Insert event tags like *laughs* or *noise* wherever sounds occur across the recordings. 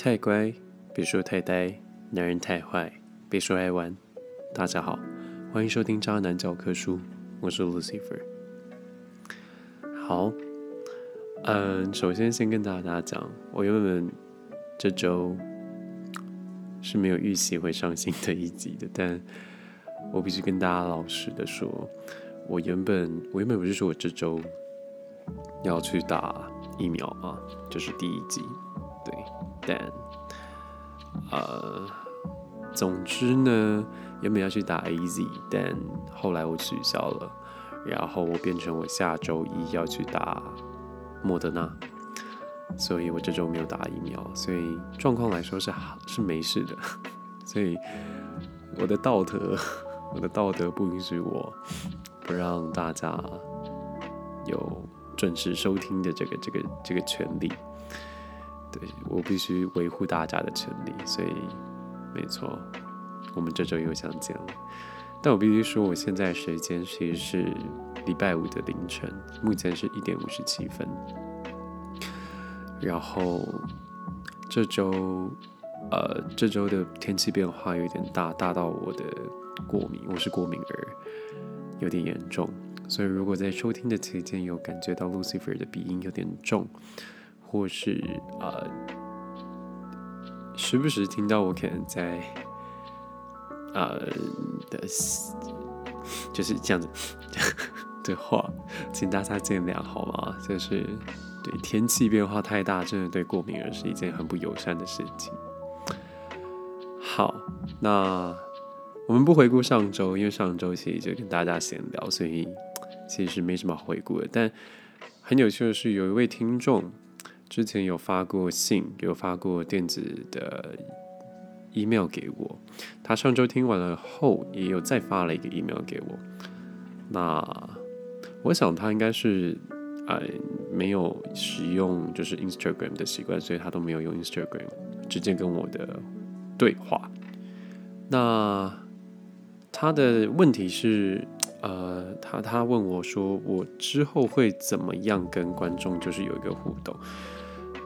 太乖，别说太呆；男人太坏，别说爱玩。大家好，欢迎收听《渣男教科书》，我是 Lucifer。好，嗯，首先先跟大家讲，我原本这周是没有预习会上新的一集的，但我必须跟大家老实的说，我原本我原本不是说我这周要去打疫苗吗？就是第一集，但，呃，总之呢，原本要去打 AZ，但后来我取消了，然后我变成我下周一要去打莫德纳，所以我这周没有打疫苗，所以状况来说是好是没事的，所以我的道德，我的道德不允许我不让大家有准时收听的这个这个这个权利。对我必须维护大家的权利，所以没错，我们这周又相见了。但我必须说，我现在时间其实是礼拜五的凌晨，目前是一点五十七分。然后这周，呃，这周的天气变化有点大，大到我的过敏，我是过敏儿，有点严重。所以如果在收听的期间有感觉到 Lucifer 的鼻音有点重，或是呃，时不时听到我可能在呃的，就是这样子 *laughs* 的话，请大家见谅好吗？就是对天气变化太大，真的对过敏人是一件很不友善的事情。好，那我们不回顾上周，因为上周其实就跟大家闲聊，所以其实没什么好回顾的。但很有趣的是，有一位听众。之前有发过信，有发过电子的 email 给我。他上周听完了后，也有再发了一个 email 给我。那我想他应该是呃没有使用就是 Instagram 的习惯，所以他都没有用 Instagram 直接跟我的对话。那他的问题是，呃，他他问我说，我之后会怎么样跟观众就是有一个互动？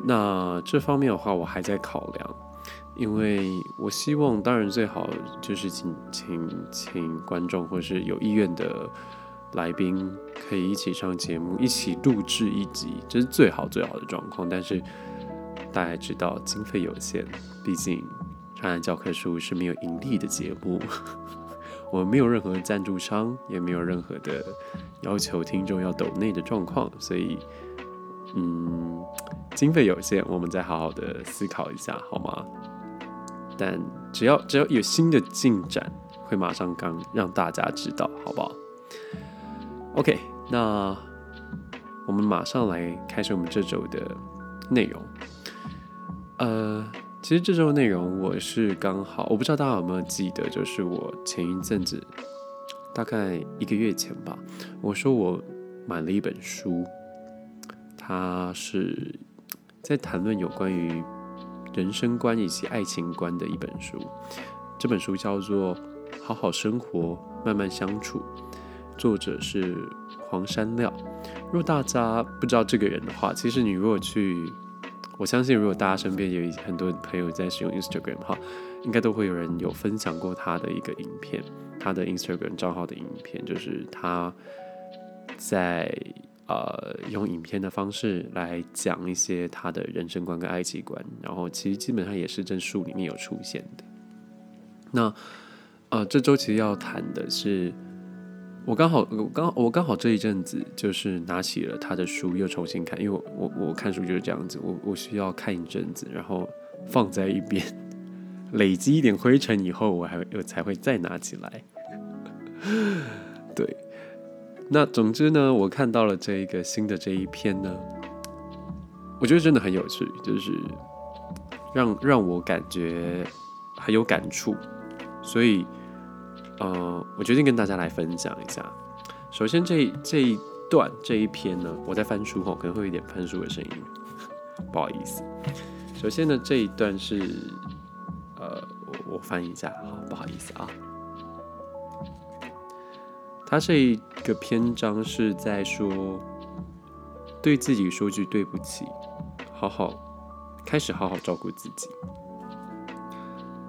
那这方面的话，我还在考量，因为我希望，当然最好就是请请请观众或是有意愿的来宾可以一起上节目，一起录制一集，这是最好最好的状况。但是大家知道经费有限，毕竟《长安教科书》是没有盈利的节目，我们没有任何赞助商，也没有任何的要求听众要抖内的状况，所以。嗯，经费有限，我们再好好的思考一下，好吗？但只要只要有新的进展，会马上刚让大家知道，好不好？OK，那我们马上来开始我们这周的内容。呃，其实这周内容我是刚好，我不知道大家有没有记得，就是我前一阵子，大概一个月前吧，我说我买了一本书。它是在谈论有关于人生观以及爱情观的一本书。这本书叫做《好好生活，慢慢相处》，作者是黄山料。如果大家不知道这个人的话，其实你如果去，我相信如果大家身边有很多朋友在使用 Instagram 哈，应该都会有人有分享过他的一个影片，他的 Instagram 账号的影片，就是他在。呃，用影片的方式来讲一些他的人生观跟爱情观，然后其实基本上也是这书里面有出现的。那呃，这周其实要谈的是，我刚好我刚我刚好这一阵子就是拿起了他的书又重新看，因为我我我看书就是这样子，我我需要看一阵子，然后放在一边累积一点灰尘以后，我还我才会再拿起来。对。那总之呢，我看到了这一个新的这一篇呢，我觉得真的很有趣，就是让让我感觉很有感触，所以，呃，我决定跟大家来分享一下。首先，这这一段这一篇呢，我在翻书后可能会有点翻书的声音，不好意思。首先呢，这一段是，呃，我我翻一下，好，不好意思啊。他这一个篇章是在说，对自己说句对不起，好好开始好好照顾自己。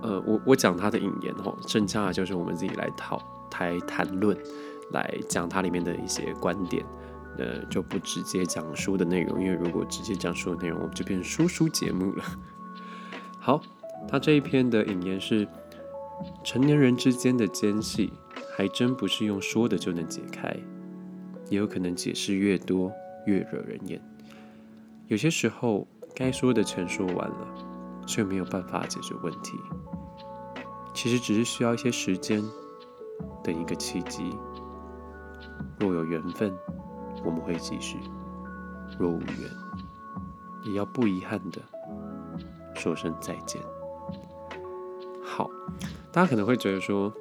呃，我我讲他的引言哦，剩下的就是我们自己来讨台谈论，来讲它里面的一些观点。呃，就不直接讲书的内容，因为如果直接讲书的内容，我们就变书书节目了。*laughs* 好，他这一篇的引言是：成年人之间的间隙，还真不是用说的就能解开，也有可能解释越多越惹人厌。有些时候，该说的全说完了，却没有办法解决问题。其实只是需要一些时间，等一个契机。若有缘分。我们会继续，若无缘，也要不遗憾的说声再见。好，大家可能会觉得说，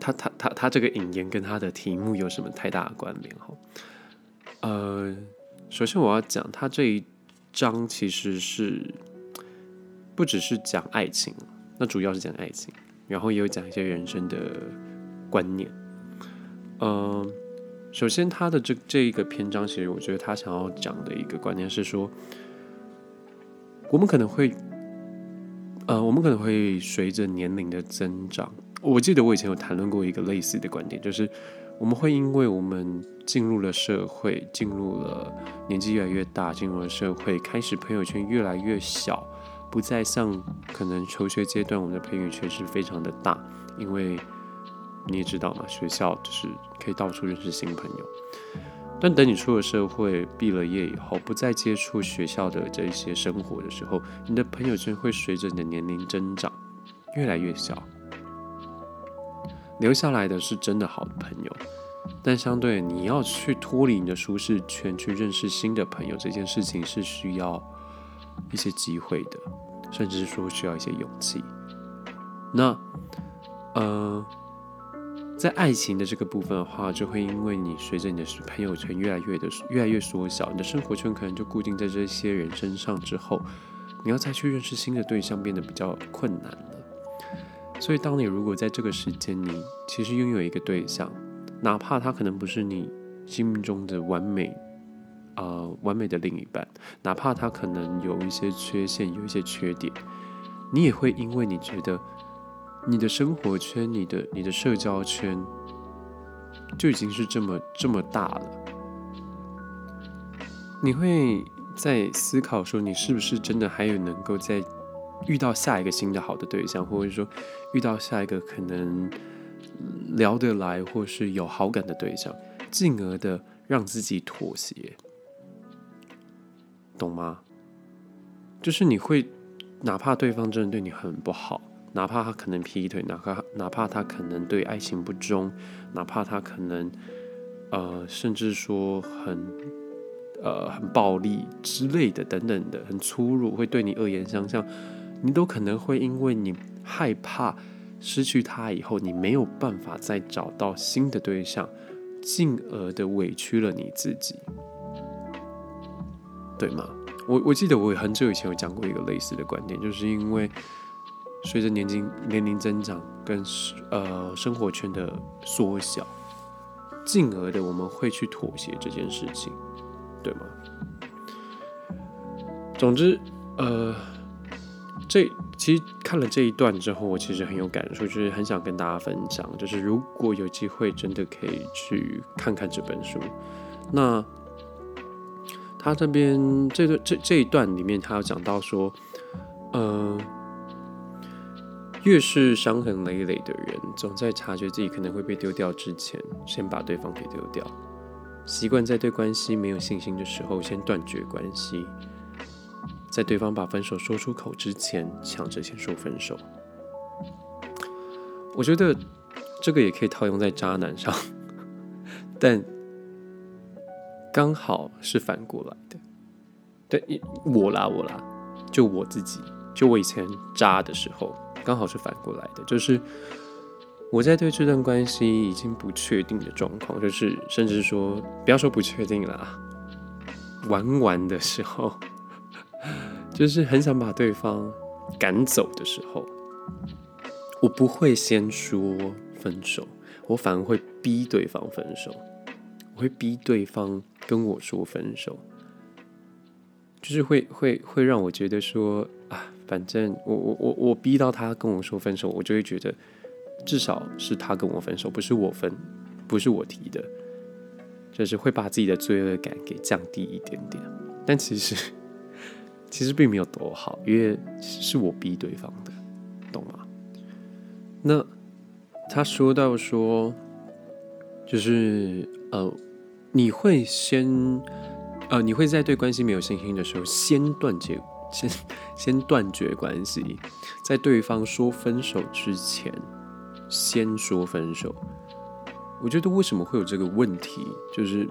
他他他他这个引言跟他的题目有什么太大的关联？哈，呃，首先我要讲，他这一章其实是不只是讲爱情，那主要是讲爱情，然后也有讲一些人生的观念，嗯。首先，他的这这一个篇章，其实我觉得他想要讲的一个观念是说，我们可能会，呃，我们可能会随着年龄的增长，我记得我以前有谈论过一个类似的观点，就是我们会因为我们进入了社会，进入了年纪越来越大，进入了社会，开始朋友圈越来越小，不再像可能求学阶段我们的朋友圈是非常的大，因为。你也知道嘛，学校就是可以到处认识新朋友。但等你出了社会，毕了业以后，不再接触学校的这一些生活的时候，你的朋友圈会随着你的年龄增长越来越小。留下来的是真的好的朋友，但相对你要去脱离你的舒适圈，去认识新的朋友，这件事情是需要一些机会的，甚至是说需要一些勇气。那，呃。在爱情的这个部分的话，就会因为你随着你的朋友圈越来越的越来越缩小，你的生活圈可能就固定在这些人身上之后，你要再去认识新的对象变得比较困难了。所以，当你如果在这个时间，你其实拥有一个对象，哪怕他可能不是你心目中的完美呃完美的另一半，哪怕他可能有一些缺陷，有一些缺点，你也会因为你觉得。你的生活圈，你的你的社交圈，就已经是这么这么大了。你会在思考说，你是不是真的还有能够在遇到下一个新的好的对象，或者说遇到下一个可能聊得来或是有好感的对象，进而的让自己妥协，懂吗？就是你会，哪怕对方真的对你很不好。哪怕他可能劈腿，哪怕哪怕他可能对爱情不忠，哪怕他可能呃，甚至说很呃很暴力之类的等等的，很粗鲁，会对你恶言相向，你都可能会因为你害怕失去他以后，你没有办法再找到新的对象，进而的委屈了你自己，对吗？我我记得我很久以前有讲过一个类似的观点，就是因为。随着年龄年龄增长跟呃生活圈的缩小，进而的我们会去妥协这件事情，对吗？总之，呃，这其实看了这一段之后，我其实很有感触，就是很想跟大家分享，就是如果有机会，真的可以去看看这本书。那他这边这个这这一段里面，他有讲到说，呃。越是伤痕累累的人，总在察觉自己可能会被丢掉之前，先把对方给丢掉。习惯在对关系没有信心的时候，先断绝关系；在对方把分手说出口之前，抢着先说分手。我觉得这个也可以套用在渣男上，*laughs* 但刚好是反过来的。对，我啦，我啦，就我自己，就我以前渣的时候。刚好是反过来的，就是我在对这段关系已经不确定的状况，就是甚至说不要说不确定了，玩玩的时候，*laughs* 就是很想把对方赶走的时候，我不会先说分手，我反而会逼对方分手，会逼对方跟我说分手，就是会会会让我觉得说啊，反正我我我我逼到他跟我说分手，我就会觉得至少是他跟我分手，不是我分，不是我提的，就是会把自己的罪恶感给降低一点点。但其实 *laughs* 其实并没有多好，因为是我逼对方的，懂吗？那他说到说，就是呃，你会先。呃，你会在对关系没有信心的时候，先断绝，先先断绝关系，在对方说分手之前，先说分手。我觉得为什么会有这个问题，就是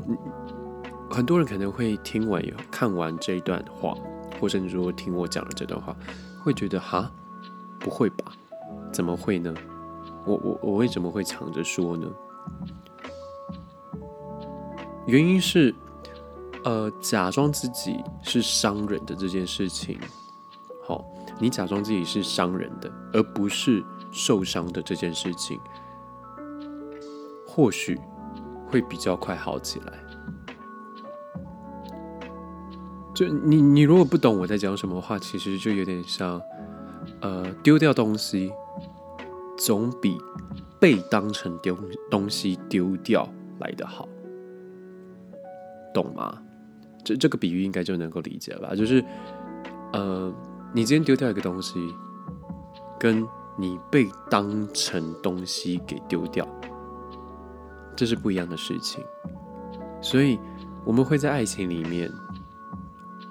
很多人可能会听完、看完这一段话，或甚至说听我讲了这段话，会觉得哈，不会吧？怎么会呢？我我我为什么会抢着说呢？原因是。呃，假装自己是商人的这件事情，好，你假装自己是商人的，而不是受伤的这件事情，或许会比较快好起来。就你，你如果不懂我在讲什么话，其实就有点像，呃，丢掉东西总比被当成丢东西丢掉来的好，懂吗？这这个比喻应该就能够理解吧？就是，呃，你今天丢掉一个东西，跟你被当成东西给丢掉，这是不一样的事情。所以，我们会在爱情里面，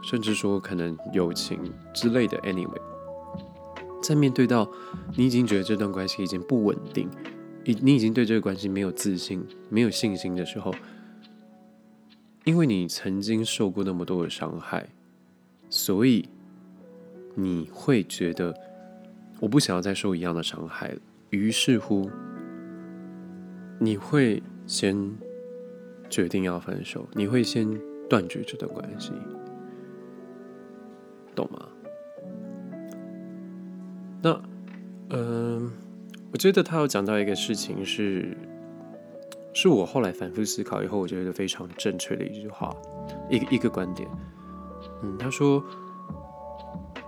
甚至说可能友情之类的，anyway，在面对到你已经觉得这段关系已经不稳定，你你已经对这个关系没有自信、没有信心的时候。因为你曾经受过那么多的伤害，所以你会觉得我不想要再受一样的伤害了。于是乎，你会先决定要分手，你会先断绝这段关系，懂吗？那，嗯，我觉得他有讲到一个事情是。是我后来反复思考以后，我觉得非常正确的一句话，一个一个观点。嗯，他说，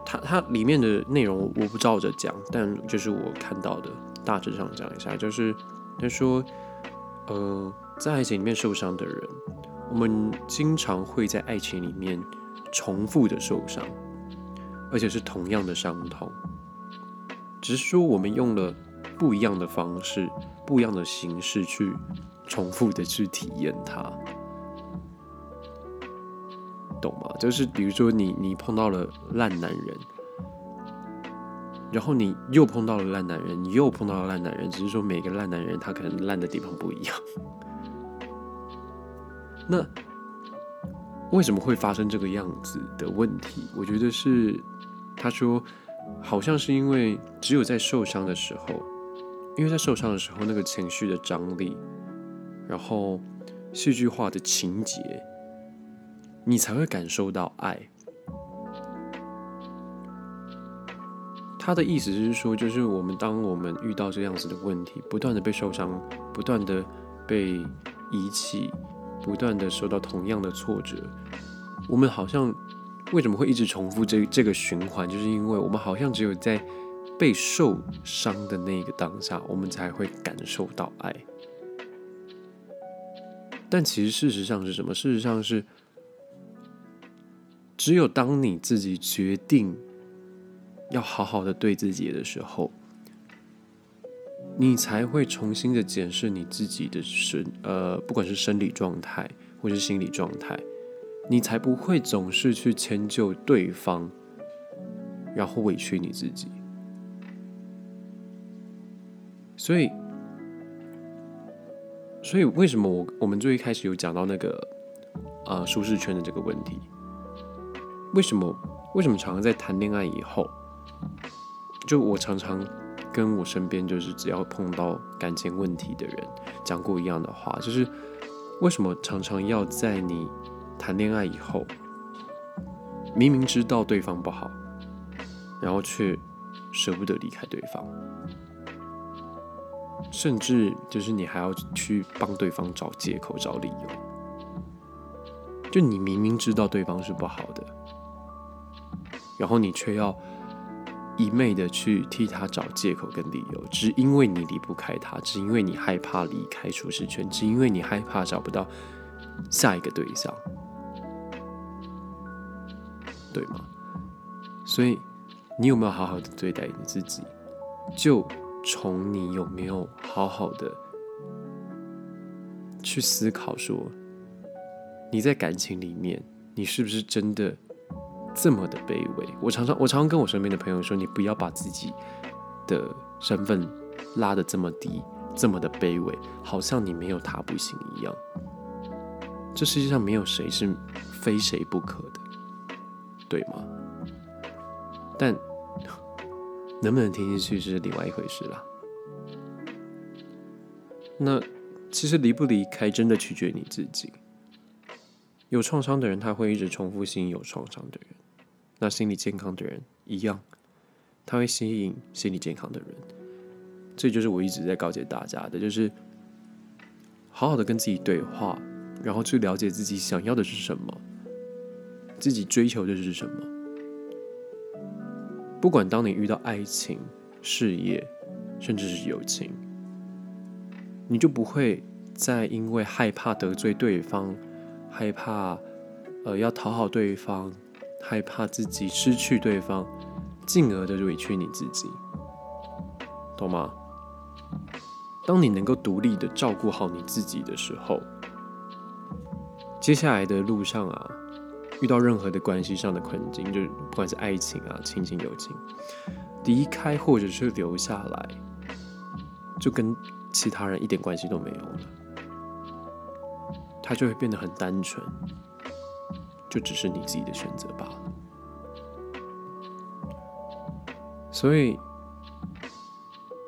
他他里面的内容我不照着讲，但就是我看到的，大致上讲一下，就是他说，呃，在爱情里面受伤的人，我们经常会在爱情里面重复的受伤，而且是同样的伤痛，只是说我们用了不一样的方式、不一样的形式去。重复的去体验它，懂吗？就是比如说，你你碰到了烂男人，然后你又碰到了烂男人，你又碰到了烂男人，只是说每个烂男人他可能烂的地方不一样。*laughs* 那为什么会发生这个样子的问题？我觉得是他说，好像是因为只有在受伤的时候，因为在受伤的时候那个情绪的张力。然后，戏剧化的情节，你才会感受到爱。他的意思是说，就是我们当我们遇到这样子的问题，不断的被受伤，不断的被遗弃，不断的受到同样的挫折，我们好像为什么会一直重复这这个循环？就是因为我们好像只有在被受伤的那个当下，我们才会感受到爱。但其实事实上是什么？事实上是，只有当你自己决定要好好的对自己的时候，你才会重新的检视你自己的身，呃，不管是生理状态或是心理状态，你才不会总是去迁就对方，然后委屈你自己。所以。所以，为什么我我们最一开始有讲到那个呃舒适圈的这个问题？为什么为什么常常在谈恋爱以后，就我常常跟我身边就是只要碰到感情问题的人讲过一样的话，就是为什么常常要在你谈恋爱以后，明明知道对方不好，然后却舍不得离开对方？甚至就是你还要去帮对方找借口、找理由。就你明明知道对方是不好的，然后你却要一昧的去替他找借口跟理由，只因为你离不开他，只因为你害怕离开舒适圈，只因为你害怕找不到下一个对象，对吗？所以，你有没有好好的对待你自己？就从你有没有好好的去思考，说你在感情里面，你是不是真的这么的卑微？我常常，我常常跟我身边的朋友说，你不要把自己的身份拉得这么低，这么的卑微，好像你没有他不行一样。这世界上没有谁是非谁不可的，对吗？但能不能听进去是另外一回事啦。那其实离不离开真的取决于你自己。有创伤的人他会一直重复吸引有创伤的人，那心理健康的人一样，他会吸引心理健康的人。这就是我一直在告诫大家的，就是好好的跟自己对话，然后去了解自己想要的是什么，自己追求的是什么。不管当你遇到爱情、事业，甚至是友情，你就不会再因为害怕得罪对方，害怕呃要讨好对方，害怕自己失去对方，进而的委屈你自己，懂吗？当你能够独立的照顾好你自己的时候，接下来的路上啊。遇到任何的关系上的困境，就是不管是爱情啊、亲情、友情，离开或者是留下来，就跟其他人一点关系都没有了，他就会变得很单纯，就只是你自己的选择罢了。所以，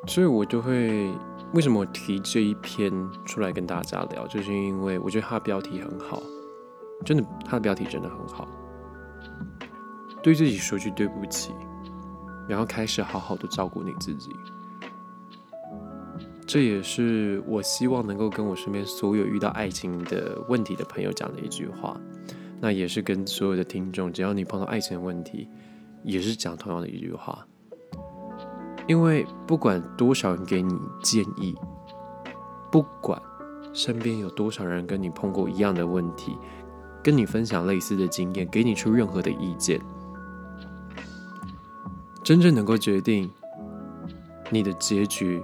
所以我就会为什么提这一篇出来跟大家聊，就是因为我觉得它标题很好。真的，他的标题真的很好。对自己说句对不起，然后开始好好的照顾你自己。这也是我希望能够跟我身边所有遇到爱情的问题的朋友讲的一句话。那也是跟所有的听众，只要你碰到爱情的问题，也是讲同样的一句话。因为不管多少人给你建议，不管身边有多少人跟你碰过一样的问题。跟你分享类似的经验，给你出任何的意见，真正能够决定你的结局，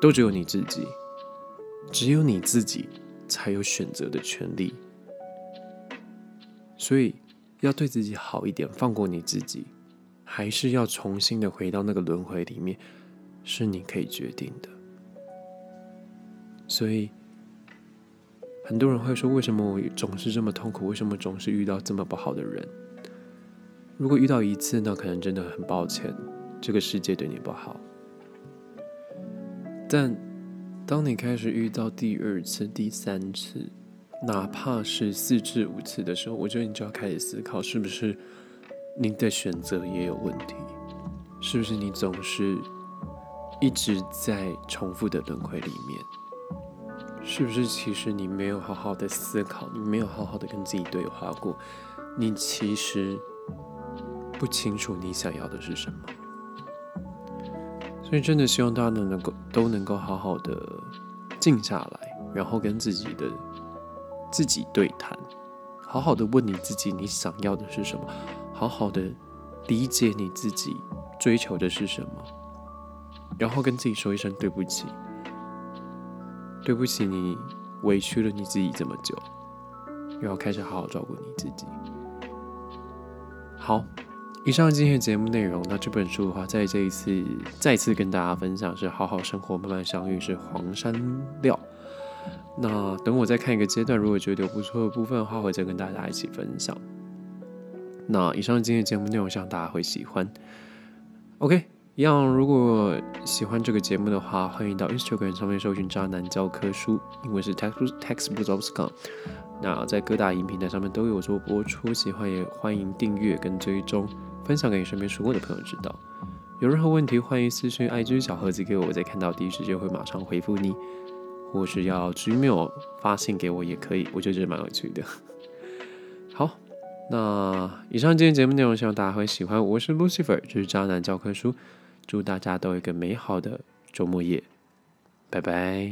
都只有你自己，只有你自己才有选择的权利。所以要对自己好一点，放过你自己，还是要重新的回到那个轮回里面，是你可以决定的。所以。很多人会说：“为什么我总是这么痛苦？为什么总是遇到这么不好的人？”如果遇到一次，那可能真的很抱歉，这个世界对你不好。但当你开始遇到第二次、第三次，哪怕是四至五次的时候，我觉得你就要开始思考：是不是你的选择也有问题？是不是你总是一直在重复的轮回里面？是不是其实你没有好好的思考，你没有好好的跟自己对话过，你其实不清楚你想要的是什么。所以真的希望大家能能够都能够好好的静下来，然后跟自己的自己对谈，好好的问你自己你想要的是什么，好好的理解你自己追求的是什么，然后跟自己说一声对不起。对不起，你委屈了你自己这么久，又要开始好好照顾你自己。好，以上今天的节目内容。那这本书的话，在这一次再次跟大家分享是《好好生活，慢慢相遇》，是黄山料。那等我再看一个阶段，如果觉得有不错的部分的话，会再跟大家一起分享。那以上今天的节目内容，希望大家会喜欢。OK。一样，如果喜欢这个节目的话，欢迎到 Instagram 上面搜寻“渣男教科书”，因为是 text text book of scum。那在各大音平台上面都有做播出，喜欢也欢迎订阅跟追踪，分享给你身边熟过的朋友知道。有任何问题，欢迎私信 IG 小盒子给我，我在看到第一时间会马上回复你，或是要 Gmail 发信给我也可以，我觉得这蛮有趣的。*laughs* 好，那以上今天节目内容，希望大家会喜欢。我是 Lucifer，这是渣男教科书。祝大家都有一个美好的周末夜，拜拜。